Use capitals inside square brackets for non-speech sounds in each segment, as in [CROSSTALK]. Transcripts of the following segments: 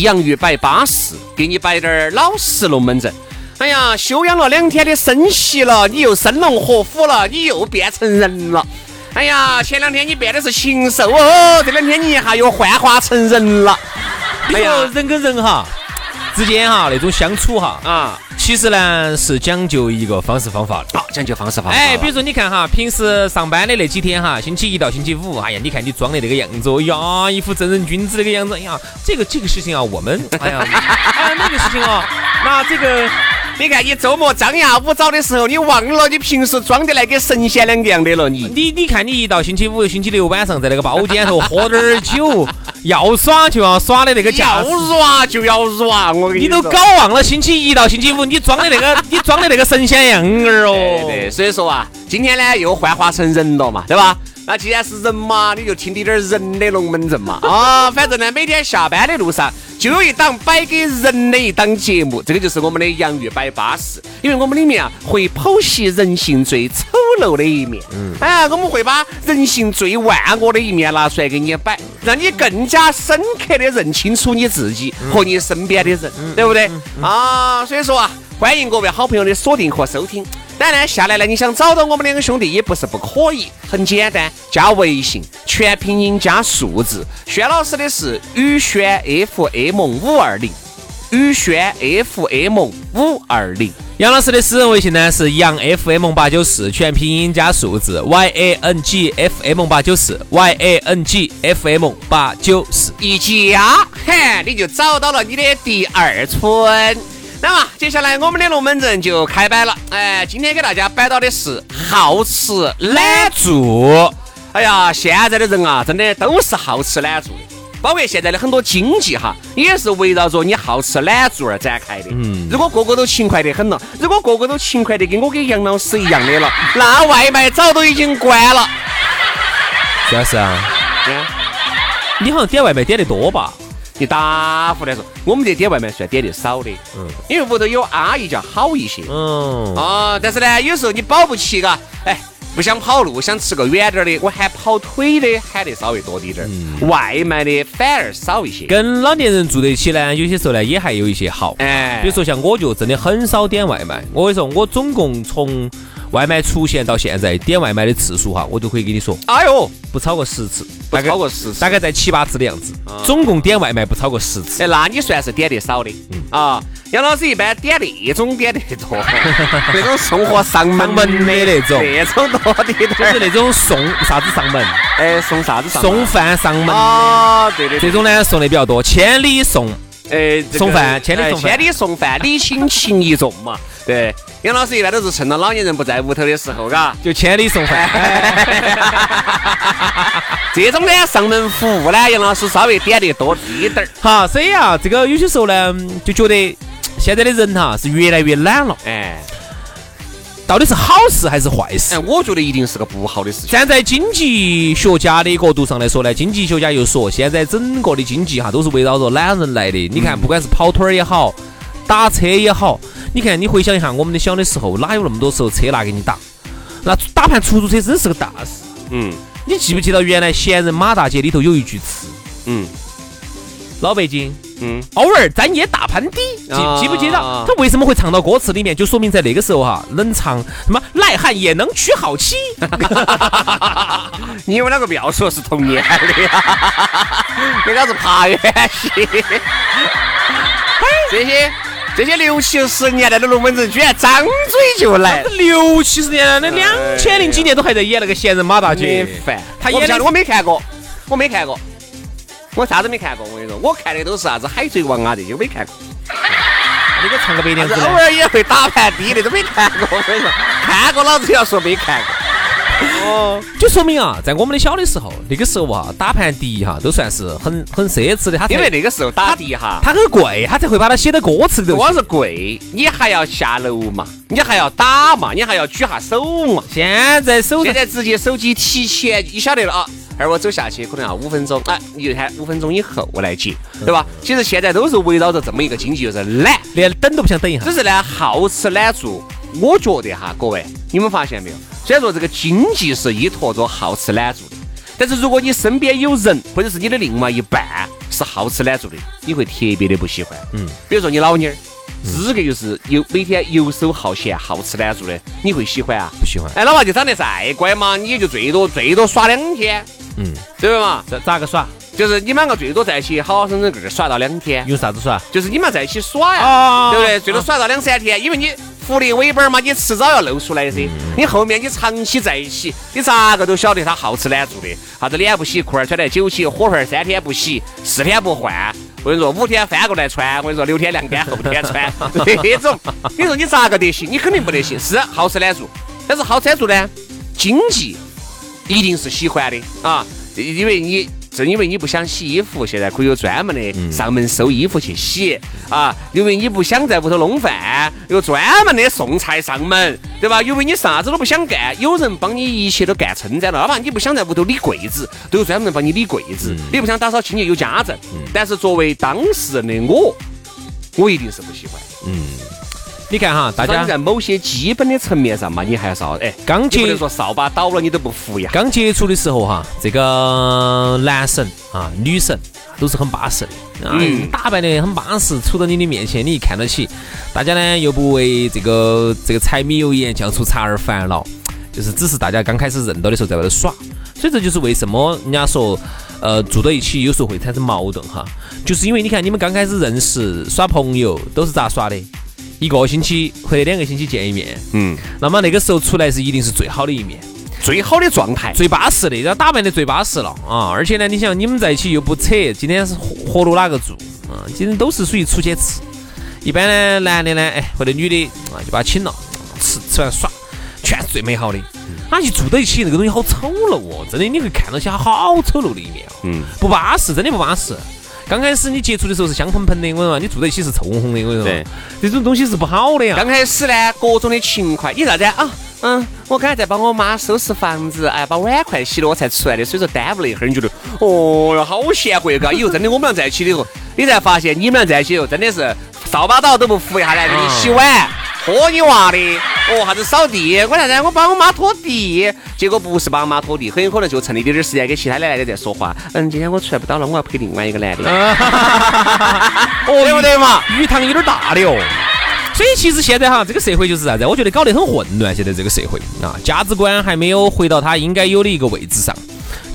洋芋摆巴适，给你摆点儿老实龙门阵。哎呀，休养了两天的生息了，你又生龙活虎了，你又变成人了。哎呀，前两天你变的是禽兽哦，这两天你一下又幻化成人了。哎呀，人跟人哈之间哈那种相处哈啊。其实呢是讲究一个方式方法的，好讲究方式方法。哎，比如说你看哈，平时上班的那几天哈，星期一到星期五，哎呀，你看你装的那个样子，哎呀，一副正人君子那个样子，哎呀，这个这个事情啊，我们，[LAUGHS] 哎呀，哎呀那个事情啊，那这个。你看，你周末张牙舞爪的时候，你忘了你平时装的那个神仙两个样的了。你你你看，你一到星期五、星期六晚上，在那个包间头喝点儿酒，要耍就要耍的那个要耍就要耍。我跟你都搞忘了星期一到星期五 [LAUGHS] 你装的那个，你装的那个神仙样儿哦。对，所以说啊，今天呢又幻化成人了嘛，对吧？那既然是人嘛，你就听点点人的龙门阵嘛。啊，[LAUGHS] 反正呢，每天下班的路上就有一档摆给人的一档节目，这个就是我们的洋芋摆巴士。因为我们里面啊会剖析人性最丑陋的一面，嗯，哎，我们会把人性最万恶的一面拿出来给你摆，让你更加深刻的认清楚你自己和你身边的人，对不对？啊，所以说啊，欢迎各位好朋友的锁定和收听。当然，下来呢，你想找到我们两个兄弟也不是不可以，很简单，加微信，全拼音加数字。轩老师的是宇轩 FM 五二零，宇轩 FM 五二零。杨老师的私人微信呢是杨 FM 八九四，全拼音加数字 Y A N G F M 八九四，Y A N G F M 八九四，一加，嘿，你就找到了你的第二春。那么接下来我们的龙门阵就开摆了。哎，今天给大家摆到的是好吃懒做。哎呀，现在的人啊，真的都是好吃懒做的，包括现在的很多经济哈，也是围绕着你好吃懒做而展开的。嗯，如果个个都勤快得很了，如果个个都勤快得跟我跟杨老师一样的了，那外卖早都已经关了。主要是啊，你好像点外卖点的多吧？你打呼来说，我们这点外卖算点的少的，嗯，因为屋头有阿姨叫好一些，嗯啊，但是呢，有时候你保不齐嘎，哎，不想跑路，想吃个远点的，我喊跑腿的喊的稍微多滴点儿，外卖的反而少一些。跟老年人住在一起呢，有些时候呢也还有一些好，哎，比如说像我就真的很少点外卖，我跟你说，我总共从外卖出现到现在点外卖的次数哈，我都可以跟你说，哎呦，不超过十次。不超过十次，大概在七八次的样子。总共点外卖不超过十次。哎，那你算是点的少的。嗯啊，杨老师一般点那种点的多，[LAUGHS] 那种送货上门的那种，那种多的就是那种送啥子上门？哎，送啥子上？送饭上门。啊，对对。这种呢送的比较多，千里送。哎，送饭，千里送千里送饭，礼轻情意重嘛。对，杨老师一般都是趁到老年人不在屋头的时候，嘎，就千里送饭。[LAUGHS] 这种呢，上门服务呢，杨老师稍微点的多滴点儿。好，所以啊，这个有些时候呢，就觉得 [TSK] 现在的人哈是越来越懒了。哎，到底是好事还是坏事？哎，我觉得一定是个不好的事情。站在经济学家的角度上来说呢，经济学家又说，现在整个的经济哈都是围绕着懒人来的。你看，不管是跑腿儿也好，打车也好，你看你回想一下，我们的小的时候哪有那么多时候车拿给你打？那打盘出租车真是个大事。嗯。你记不记得原来闲人马大姐里头有一句词？嗯，老北京嗯，偶尔咱也打盘的，记啊记不记得？他为什么会唱到歌词里面？就说明在那个时候哈，能唱什么癞汉也能娶好妻，[LAUGHS] 你们两个不要说是同年的呀，[LAUGHS] 那个是爬远些。这些这些六七十年代的龙门阵，居然张嘴就来，[LAUGHS] 六七十年代，的两千零几年都还在演那个闲人马大你姐。烦。他演的我没看过，我没看过，我啥子没看过。我跟你说，我看的都是啥子海贼王啊这些，我没看过。[LAUGHS] 那个唱个白娘子偶？尔也会打盘底的，都没看过。我跟你说，看过老子要说没看过。就说明啊，在我们的小的时候，那个时候啊，打盘碟哈都算是很很奢侈的，他因为那个时候打的哈，它很贵，他才会把它写到歌词里头。不光是贵，你还要下楼嘛，你还要打嘛，你还要举下手嘛。现在手机现在直接手机提前你晓得了啊，而我走下去可能要五分钟，哎，你就看五分钟以后我来接，对吧？其实现在都是围绕着这么一个经济，就是懒，连等都不想等一下只。是呢好吃懒做。我觉得哈，各位，你们发现没有？虽然说这个经济是依托着好吃懒做的，但是如果你身边有人或者是你的另外一半是好吃懒做的，你会特别的不喜欢。嗯，比如说你老妞儿，资格就是游每天游手好闲、好吃懒做的，你会喜欢啊？不喜欢哎，老娃就长得再乖嘛，你也就最多最多耍两天，嗯，对不嘛？这咋个耍？就是你们两个最多在一起好好生生个个耍到两天，有啥子耍？就是你们要在一起耍呀，啊对不对？最多耍到两三天，因为你福利尾巴嘛，你迟早要露出来噻。你后面你长期在一起，你咋个都晓得他好吃懒做的，啥子脸不洗，裤儿穿得久起，火盆儿三天不洗，四天不换。我跟你说，五天翻过来穿，我跟你说，六天晾干，后天穿，[LAUGHS] 这种，你说你咋个得行？你肯定不得行。是好吃懒做，但是好吃懒做呢，经济一定是喜欢的啊，因为你正因为你不想洗衣服，现在可以有专门的上门收衣服去洗啊。因为你不想在屋头弄饭，有专门的送菜上门，对吧？因为你啥子都不想干，有人帮你一切都干撑在了。哪怕你不想在屋头理柜子，都有专门人帮你理柜子。你不想打扫清洁，有家政。但是作为当事人的我，我一定是不喜欢。你看哈，大家在某些基本的层面上嘛，你还是要哎，刚接你不能说扫把倒了你都不服呀。刚接触的时候哈，这个男神啊、女神都是很巴适的，啊，嗯打扮的很巴适，杵到你的面前，你一看到起，大家呢又不为这个这个柴米油盐酱醋茶而烦恼，就是只是大家刚开始认到的时候在外头耍，所以这就是为什么人家说。呃，住到一起有时候会产生矛盾哈，就是因为你看你们刚开始认识耍朋友都是咋耍的？一个星期或者两个星期见一面，嗯，那么那个时候出来是一定是最好的一面。最好的状态。最巴适的，要打扮的最巴适了啊！而且呢，你想你们在一起又不扯，今天是合合拢哪个住啊？今天都是属于出去吃。一般呢，男的呢，哎，或者女的啊，就把他请了，吃吃完耍，全是最美好的。他，一住到一起，那个东西好丑陋哦，真的，你会看到起它好丑陋的一面哦，嗯，不巴适，真的不巴适。刚开始你接触的时候是香喷喷的，我跟你说，你住在一起是臭烘烘的，我跟你说对，这种东西是不好的呀。刚开始呢，各种的勤快，你啥子啊？嗯，我刚才在帮我妈收拾房子，哎，把碗筷洗了，我才出来的，所以说耽误了一会儿。你觉得，哦哟，好贤惠嘎！以后真的我们俩在一起的时候，[LAUGHS] 你才发现你们俩在一起以后真的是扫把刀都不扶一下来给你洗碗。喝你娃的，哦，啥子扫地？我啥子？我帮我妈拖地，结果不是帮我妈拖地，很有可能就趁那点点时间跟其他的男的在说话。嗯，今天我出来不到了，我要陪另外一个男的，[LAUGHS] 哦对不对嘛？鱼塘有点大的哦。所以其实现在哈，这个社会就是啥子？我觉得搞得很混乱。现在这个社会啊，价值观还没有回到它应该有的一个位置上。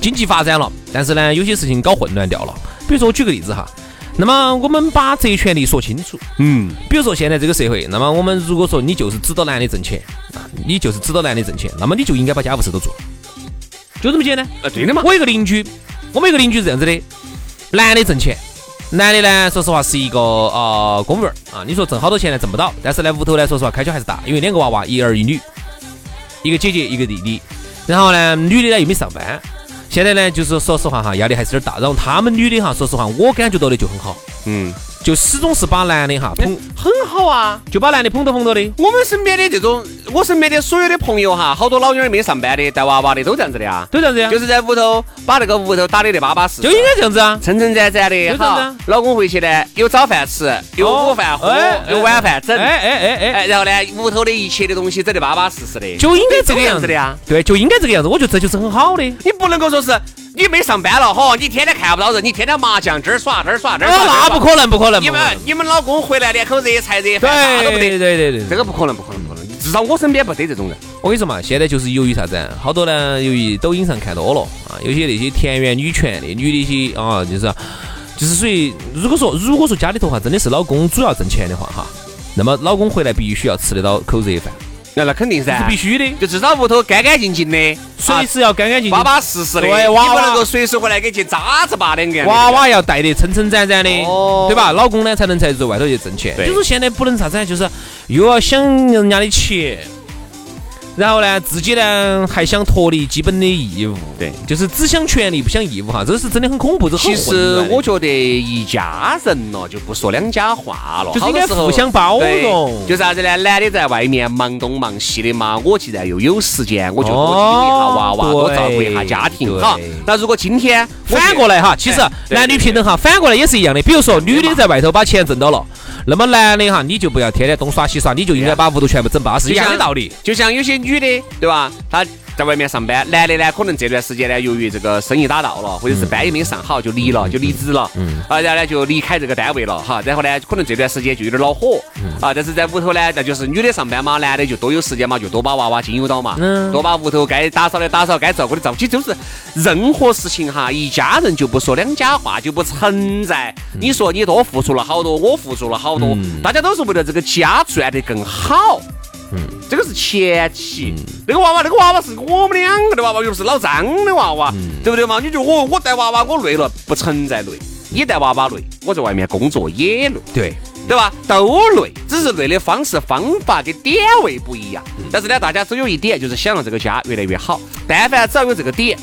经济发展了，但是呢，有些事情搞混乱掉了。比如说，我举个例子哈，那么我们把责权利说清楚。嗯，比如说现在这个社会，那么我们如果说你就是指导男的挣钱啊，你就是指导男的挣钱，那么你就应该把家务事都做，就这么简单。啊，对的嘛。我有个邻居，我们有个邻居是这样子的，男的挣钱，男的呢，说实话是一个呃公务员啊，你说挣好多钱呢挣不到，但是呢屋头呢说实话开销还是大，因为两个娃娃，一儿一女，一个姐姐一个弟弟，然后呢女的呢又没上班，现在呢就是说实话哈压力还是有点大，然后他们女的哈说实话我感觉到的就很好，嗯，就始终是把男的哈捧，很好啊。就把男的捧到捧到的，我们身边的这种，我身边的所有的朋友哈，好多老妞儿没上班的，带娃娃的都这样子的啊，都这样子呀，就是在屋头把那个屋头打理的巴巴适适，就应该这样子啊。称称赞赞的，就这样子好啊。老公回去呢，有早饭吃，有午饭喝哎，有晚饭整，哎哎哎哎，哎，然后呢，屋头的一切的东西整得巴巴适适的，就应该这个样子样子的呀。对，就应该这个样子，我觉得这就是很好的。你不能够说是你没上班了，哈，你天天看不到人，你天天麻将这儿耍那儿耍那儿那不可能，不可能。你们你们老公回来连口热菜热饭啥都不得，对对对对，这个不可能，不可能，不可能。至少我身边不得这种人。我跟你说嘛，现在就是由于啥子？好多呢，由于抖音上看多了啊，有些那些田园女权的女的一些啊，就是就是属于，如果说如果说家里头哈真的是老公主要挣钱的话哈，那么老公回来必须要吃得到口热饭，那那肯定噻，是必须的，就至少屋头干干净净的，随时要干干净净、巴巴适适的。对，娃娃不能够随时回来给去渣子吧两个。娃娃要带得撑撑展展的，哦对吧？老公呢才能在在外头去挣钱。对就是现在不能啥子，就是又要想人家的钱。然后呢，自己呢还想脱离基本的义务，对，就是只想权利不想义务哈，这是真的很恐怖，这很其实我觉得一家人了，就不说两家话了，就是应该互相包容。就啥子呢？男的在外面忙东忙西的嘛，我既然又有时间，我就多哦养一下娃娃，多照顾一下家庭对。哈。那如果今天反过来哈，其实男女平等哈，反过来也是一样的。比如说女的在外头把钱挣到了，那么男的哈，你就不要天天东耍西耍，你就应该把屋头全部整巴适，一样的道理。就像有些女的，对吧？她在外面上班，男的呢，可能这段时间呢，由于这个生意打到了，或者是班也没上好，就离了，就离职了，嗯，啊，然后呢就离开这个单位了，哈，然后呢，可能这段时间就有点恼火，啊，但是在屋头呢，那就是女的上班嘛，男的就多有时间嘛，就多把娃娃经由到嘛，嗯。多把屋头该打扫的打扫，该照顾的照顾，其实就是任何事情哈，一家人就不说两家话，就不存在。你说你多付出了好多，我付出了好多，大家都是为了这个家赚得更好。这个是前期。那个娃娃，那个娃娃是我们两个的娃娃，又不是老张的娃娃，对不对嘛？你就我我带娃娃我累了，不存在累。你带娃娃累，我在外面工作也累，对，对吧？都累，只是累的方式方法跟点位不一样。但是呢，大家只有一点，就是想让这个家越来越好。但凡只要有这个点，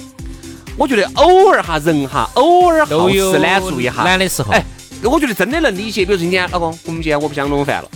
我觉得偶尔哈人哈，偶尔好都有吃懒做一下，懒的时候。哎，我觉得真的能理解。比如说今天老公，我们今天我不想弄饭了，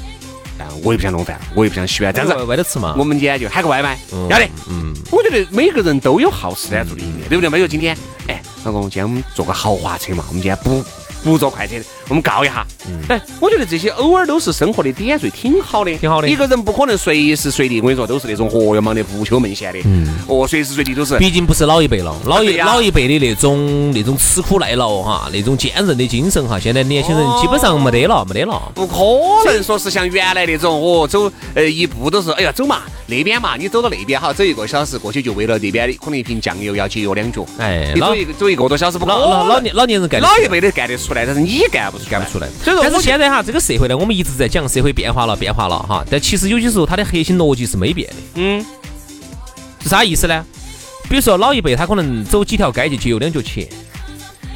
但我也不想弄饭，我也不想洗碗，这样子外。外头吃嘛。我们今天就喊个外卖，嗯要得。嗯，我觉得每个人都有好吃懒做的一面，对不对嘛？比如今天，哎，老公，今天我们坐个豪华车嘛，我们今天不不坐快车，我们告一下。哎，我觉得这些偶尔都是生活的点缀，挺好的，挺好的一个人不可能随时随地，我跟你说，都是那种活跃忙的不求门闲的，嗯哦，随时随地都是。毕竟不是老一辈了，老一老一辈的那种那种吃苦耐劳哈，那种坚韧的精神哈，现在年轻人基本上没得了，没得了。不可能说是像原来那种哦，走呃一步都是哎呀走嘛那边嘛，你走到那边哈，走一个小时过去就为了那边的可能一瓶酱油要节约两角，哎，老你走一走一个多小时不可老老老。年老年人干得老一辈的干得出来，但是你干不出，干不出来。所以说，但是我现在哈，这个社会呢，我们一直在讲社会变化了，变化了哈，但其实有些时候它的核心逻辑是没变的。嗯，是啥意思呢？比如说老一辈他可能走几条街就节约两角钱，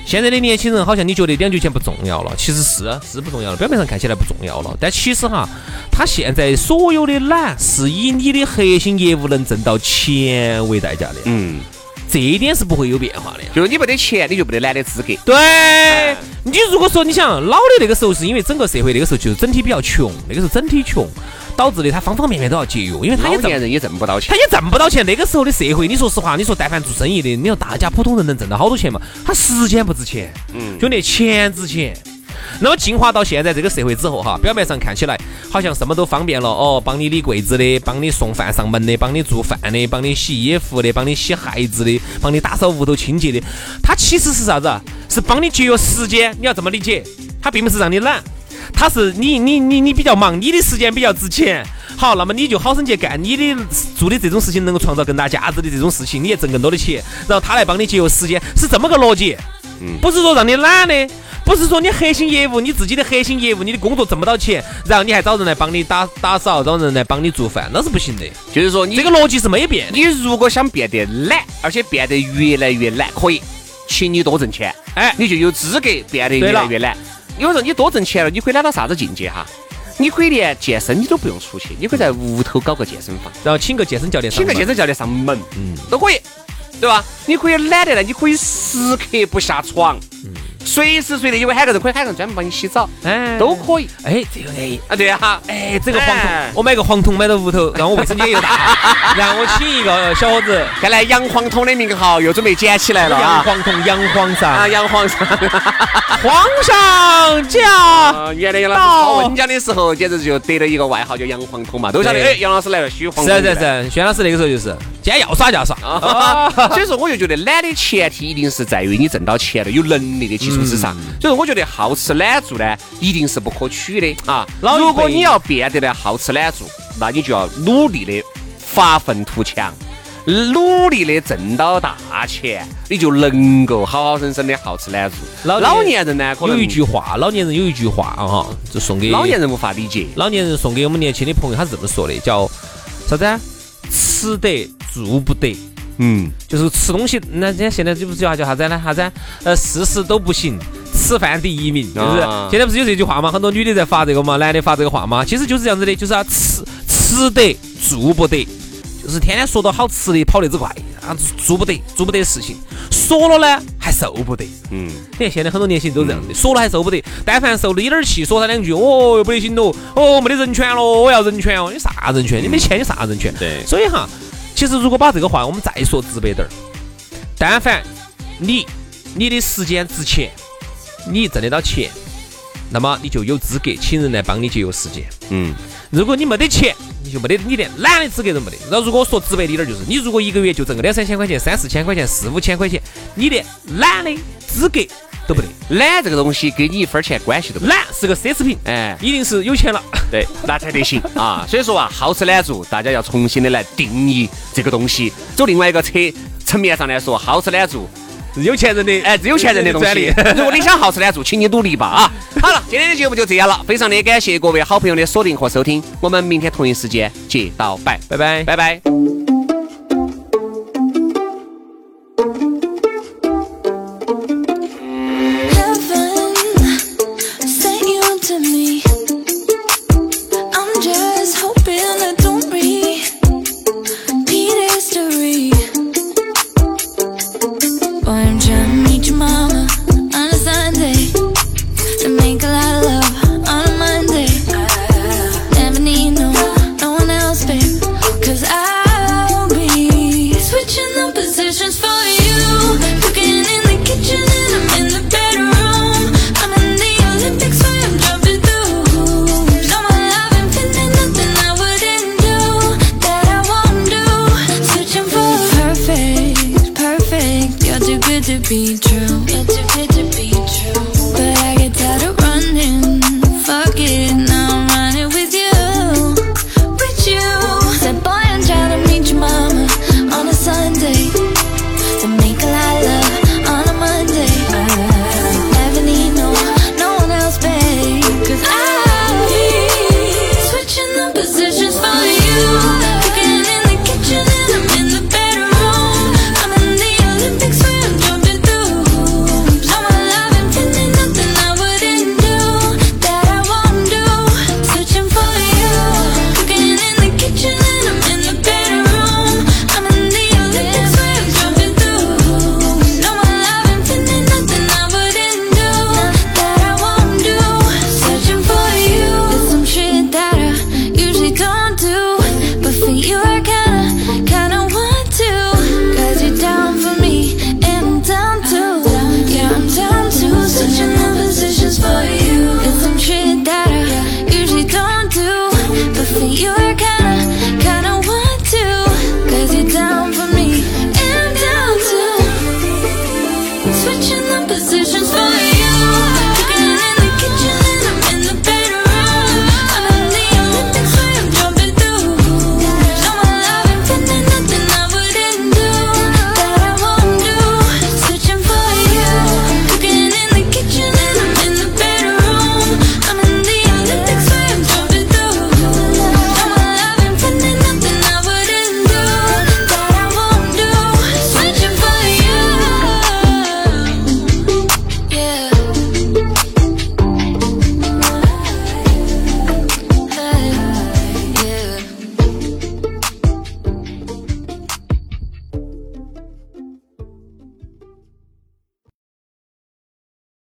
现在的年轻人好像你觉得两角钱不重要了，其实是是不重要了，表面上看起来不重要了，但其实哈，他现在所有的懒是以你的核心业务能挣到钱为代价的，嗯，这一点是不会有变化的。就是你没得钱，你就没得懒的资格。对，你如果说你想老的那个时候，是因为整个社会那个时候就是整体比较穷，那个时候整体穷，导致的他方方面面都要节约，因为他也挣人也挣不到钱他。也挣不到钱。那个时候的社会，你说实话，你说但凡做生意的，你说大家普通人能挣到好多钱嘛？他时间不值钱，嗯兄弟，钱值钱。那么进化到现在这个社会之后哈，表面上看起来好像什么都方便了哦，帮你理柜子的，帮你送饭上门的，帮你做饭的，帮你洗衣服的，帮你洗孩子的，帮你打扫屋头清洁的，它其实是啥子？是帮你节约时间，你要这么理解，它并不是让你懒。它是你你你你比较忙，你的时间比较值钱，好，那么你就好生去干你的做的这种事情能够创造更大价值的这种事情，你也挣更多的钱，然后他来帮你节约时间，是这么个逻辑，嗯不是说让你懒的。不是说你核心业务，你自己的核心业务，你的工作挣不到钱，然后你还找人来帮你打打扫，找人来帮你做饭，那是不行的。就是说你这个逻辑是没变。你如果想变得懒，而且变得越来越懒，可以，请你多挣钱，哎，你就有资格变得越来越懒。因为说你多挣钱了，你可以懒到啥子境界哈？你可以连健身你都不用出去，你可以在屋头搞个健身房，然后请个健身教练请个健身教练上门，嗯，都可以，对吧？你可以懒得来，你可以时刻不下床，随时随地，因为喊个人可以喊个人专门帮你洗澡，哎都可以。哎，这个哎啊，对啊，哎，这个黄铜哎，我买个黄铜买到屋头，让我卫生间又大，[LAUGHS] 然后我请一个小伙子，看来杨黄桶的名号又准备捡起来了洋啊！黄铜，杨皇啊，上，洋皇上。皇上驾！啊，原来杨老师考文讲的时候，简直就得了一个外号叫“杨黄桶”嘛，都晓得。哎，杨老师来了，虚黄是啊桶。是啊是啊，轩老师那个时候就是今天要耍就要耍。啊，[LAUGHS] 所以说我就觉得懒的前提一定是在于你挣到钱了，有能力的基础之上。所以说我觉得好吃懒做呢，一定是不可取的啊。老如果你要变得呢好吃懒做，那你就要努力的发愤图强。努力的挣到大钱，你就能够好好生生的好吃懒做。老老年人呢，可能有一句话，老年人有一句话啊哈，就送给老年人无法理解。老年人送给我们年轻的朋友，他是这么说的，叫啥子啊？吃得住不得。嗯，就是吃东西，那人家现在这不是叫叫啥子呢？啥子啊？呃，事事都不行，吃饭第一名，是不是？啊现在不是有这句话吗？很多女的在发这个嘛，男的发这个话嘛？其实就是这样子的，就是要吃吃得住不得，就是天天说到好吃的跑得之快啊，做不得做不得事情，说了呢还受不得。嗯，你看现在很多年轻人都这样的，说了还受不得，但凡受了一点儿气，说他两句，哦，又不得行喽，哦，没得人权喽，我要人权哦，你啥人权？你没钱，你啥人权？对所以哈，其实如果把这个话我们再说直白点儿，但凡你你的时间值钱，你挣得到钱，那么你就有资格请人来帮你节约时间。嗯，如果你没得钱，你就没得，你连懒的资格都没得。那如果说直白一点儿，就是你如果一个月就挣个两三千块钱、三四千块钱、四五千块钱，你连懒的资格都不得。懒这个东西跟你一分钱关系都没有。懒是个奢侈品，哎，一定是有钱了。对，那才得行啊。所以说啊，好吃懒做，大家要重新的来定义这个东西。走另外一个层层面上来说，好吃懒做，是有钱人的，哎，是有钱人的东专利西。如果你想好吃懒做，请你努力吧啊！好了，今天的节目就这样了，非常的感谢各位好朋友的锁定和收听，我们明天同一时间接到拜，拜拜。拜拜。